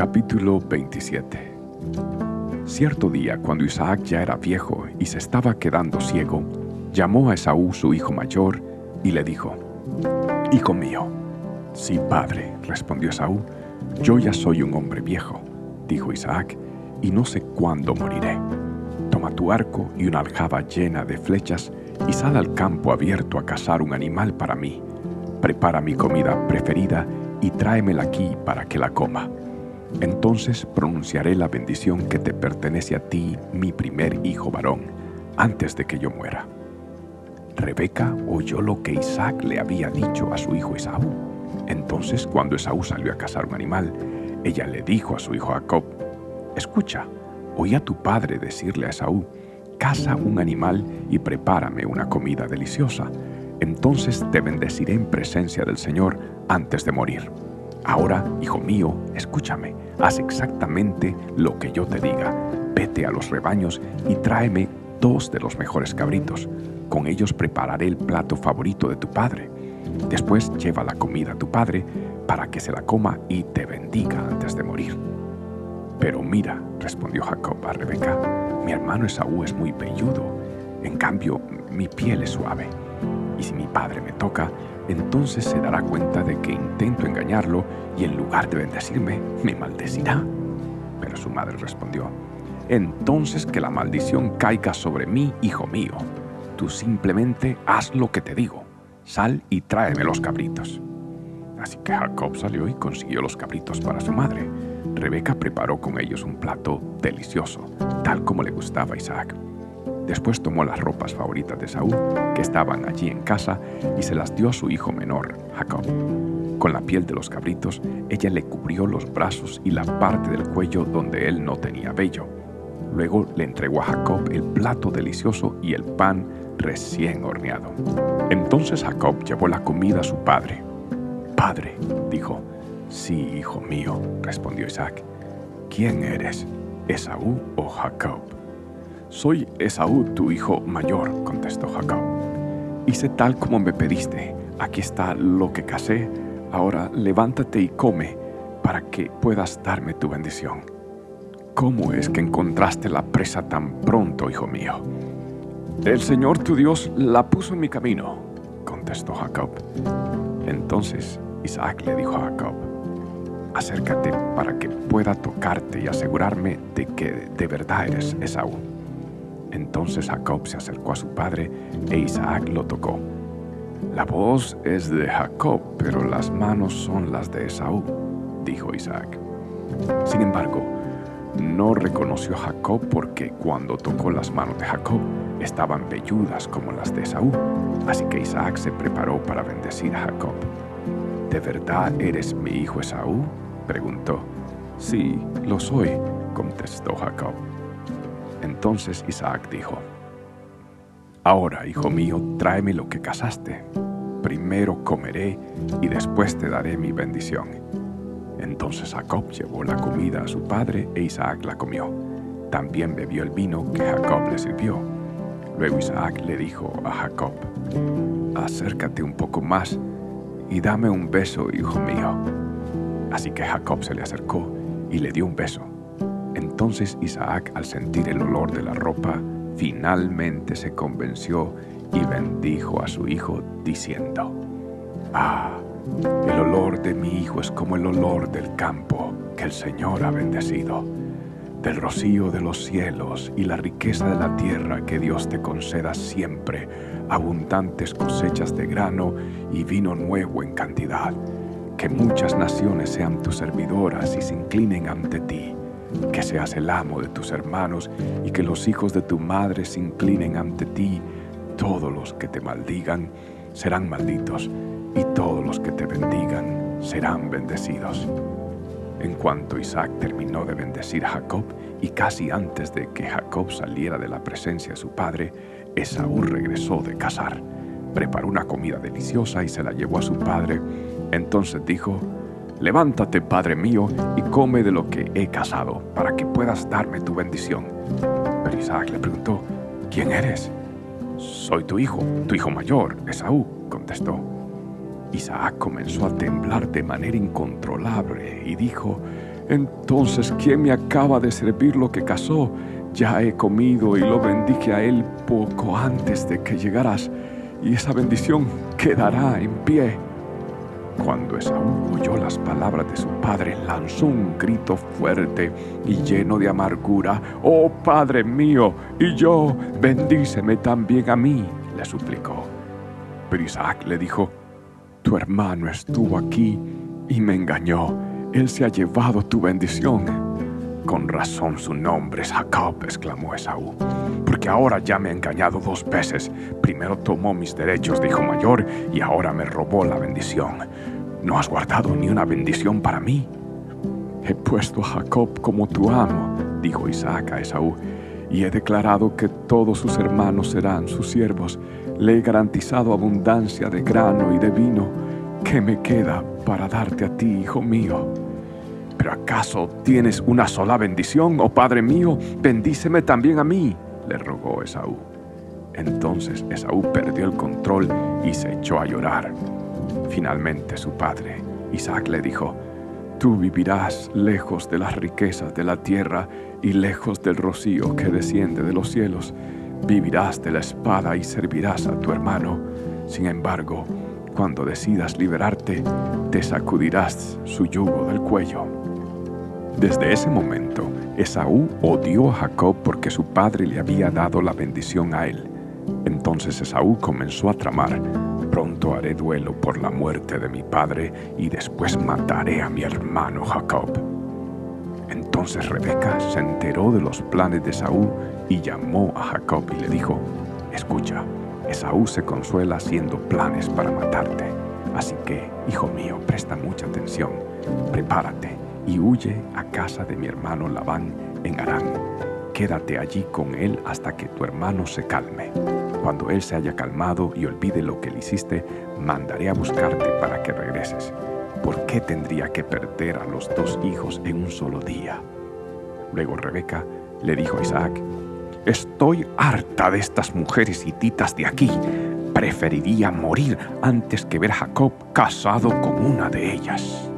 Capítulo 27 Cierto día, cuando Isaac ya era viejo y se estaba quedando ciego, llamó a Esaú su hijo mayor y le dijo, Hijo mío. Sí, padre, respondió Esaú, yo ya soy un hombre viejo, dijo Isaac, y no sé cuándo moriré. Toma tu arco y una aljaba llena de flechas y sal al campo abierto a cazar un animal para mí. Prepara mi comida preferida y tráemela aquí para que la coma. Entonces pronunciaré la bendición que te pertenece a ti, mi primer hijo varón, antes de que yo muera. Rebeca oyó lo que Isaac le había dicho a su hijo Esaú. Entonces, cuando Esaú salió a cazar un animal, ella le dijo a su hijo Jacob, Escucha, oí a tu padre decirle a Esaú, caza un animal y prepárame una comida deliciosa. Entonces te bendeciré en presencia del Señor antes de morir. Ahora, hijo mío, escúchame, haz exactamente lo que yo te diga. Vete a los rebaños y tráeme dos de los mejores cabritos. Con ellos prepararé el plato favorito de tu padre. Después lleva la comida a tu padre para que se la coma y te bendiga antes de morir. Pero mira, respondió Jacob a Rebeca, mi hermano Esaú es muy velludo, en cambio mi piel es suave. Y si mi padre me toca, entonces se dará cuenta de que intento engañarlo y en lugar de bendecirme, me maldecirá. Pero su madre respondió, entonces que la maldición caiga sobre mí, hijo mío. Tú simplemente haz lo que te digo. Sal y tráeme los cabritos. Así que Jacob salió y consiguió los cabritos para su madre. Rebeca preparó con ellos un plato delicioso, tal como le gustaba a Isaac. Después tomó las ropas favoritas de Saúl, que estaban allí en casa, y se las dio a su hijo menor, Jacob. Con la piel de los cabritos, ella le cubrió los brazos y la parte del cuello donde él no tenía vello. Luego le entregó a Jacob el plato delicioso y el pan recién horneado. Entonces Jacob llevó la comida a su padre. Padre, dijo. Sí, hijo mío, respondió Isaac. ¿Quién eres, Esaú o Jacob? Soy Esaú, tu hijo mayor, contestó Jacob. Hice tal como me pediste. Aquí está lo que casé. Ahora levántate y come para que puedas darme tu bendición. ¿Cómo es que encontraste la presa tan pronto, hijo mío? El Señor tu Dios la puso en mi camino, contestó Jacob. Entonces Isaac le dijo a Jacob, acércate para que pueda tocarte y asegurarme de que de verdad eres Esaú. Entonces Jacob se acercó a su padre e Isaac lo tocó. La voz es de Jacob, pero las manos son las de Esaú, dijo Isaac. Sin embargo, no reconoció a Jacob porque cuando tocó las manos de Jacob estaban velludas como las de Esaú. Así que Isaac se preparó para bendecir a Jacob. ¿De verdad eres mi hijo Esaú? preguntó. Sí, lo soy, contestó Jacob. Entonces Isaac dijo, Ahora, hijo mío, tráeme lo que cazaste. Primero comeré y después te daré mi bendición. Entonces Jacob llevó la comida a su padre e Isaac la comió. También bebió el vino que Jacob le sirvió. Luego Isaac le dijo a Jacob, Acércate un poco más y dame un beso, hijo mío. Así que Jacob se le acercó y le dio un beso. Entonces Isaac, al sentir el olor de la ropa, finalmente se convenció y bendijo a su hijo, diciendo, Ah, el olor de mi hijo es como el olor del campo que el Señor ha bendecido, del rocío de los cielos y la riqueza de la tierra que Dios te conceda siempre, abundantes cosechas de grano y vino nuevo en cantidad, que muchas naciones sean tus servidoras y se inclinen ante ti que seas el amo de tus hermanos y que los hijos de tu madre se inclinen ante ti. Todos los que te maldigan serán malditos y todos los que te bendigan serán bendecidos. En cuanto Isaac terminó de bendecir a Jacob y casi antes de que Jacob saliera de la presencia de su padre, Esaú regresó de cazar. Preparó una comida deliciosa y se la llevó a su padre. Entonces dijo, Levántate, Padre mío, y come de lo que he cazado, para que puedas darme tu bendición. Pero Isaac le preguntó, ¿quién eres? Soy tu hijo, tu hijo mayor, Esaú, contestó. Isaac comenzó a temblar de manera incontrolable y dijo, Entonces, ¿quién me acaba de servir lo que cazó? Ya he comido y lo bendije a él poco antes de que llegaras, y esa bendición quedará en pie. Cuando Esaú oyó las palabras de su padre, lanzó un grito fuerte y lleno de amargura. Oh Padre mío, y yo, bendíceme también a mí, le suplicó. Pero Isaac le dijo, tu hermano estuvo aquí y me engañó. Él se ha llevado tu bendición. Con razón su nombre es Jacob, exclamó Esaú, porque ahora ya me ha engañado dos veces. Primero tomó mis derechos de hijo mayor y ahora me robó la bendición. No has guardado ni una bendición para mí. He puesto a Jacob como tu amo, dijo Isaac a Esaú, y he declarado que todos sus hermanos serán sus siervos. Le he garantizado abundancia de grano y de vino. ¿Qué me queda para darte a ti, hijo mío? ¿Pero acaso tienes una sola bendición, oh Padre mío? Bendíceme también a mí, le rogó Esaú. Entonces Esaú perdió el control y se echó a llorar. Finalmente su padre, Isaac, le dijo, Tú vivirás lejos de las riquezas de la tierra y lejos del rocío que desciende de los cielos. Vivirás de la espada y servirás a tu hermano. Sin embargo, cuando decidas liberarte, te sacudirás su yugo del cuello. Desde ese momento, Esaú odió a Jacob porque su padre le había dado la bendición a él. Entonces Esaú comenzó a tramar, pronto haré duelo por la muerte de mi padre y después mataré a mi hermano Jacob. Entonces Rebeca se enteró de los planes de Esaú y llamó a Jacob y le dijo, escucha, Esaú se consuela haciendo planes para matarte. Así que, hijo mío, presta mucha atención, prepárate y huye a casa de mi hermano Labán en Arán. Quédate allí con él hasta que tu hermano se calme. Cuando él se haya calmado y olvide lo que le hiciste, mandaré a buscarte para que regreses. ¿Por qué tendría que perder a los dos hijos en un solo día? Luego Rebeca le dijo a Isaac, Estoy harta de estas mujeres hititas de aquí. Preferiría morir antes que ver a Jacob casado con una de ellas.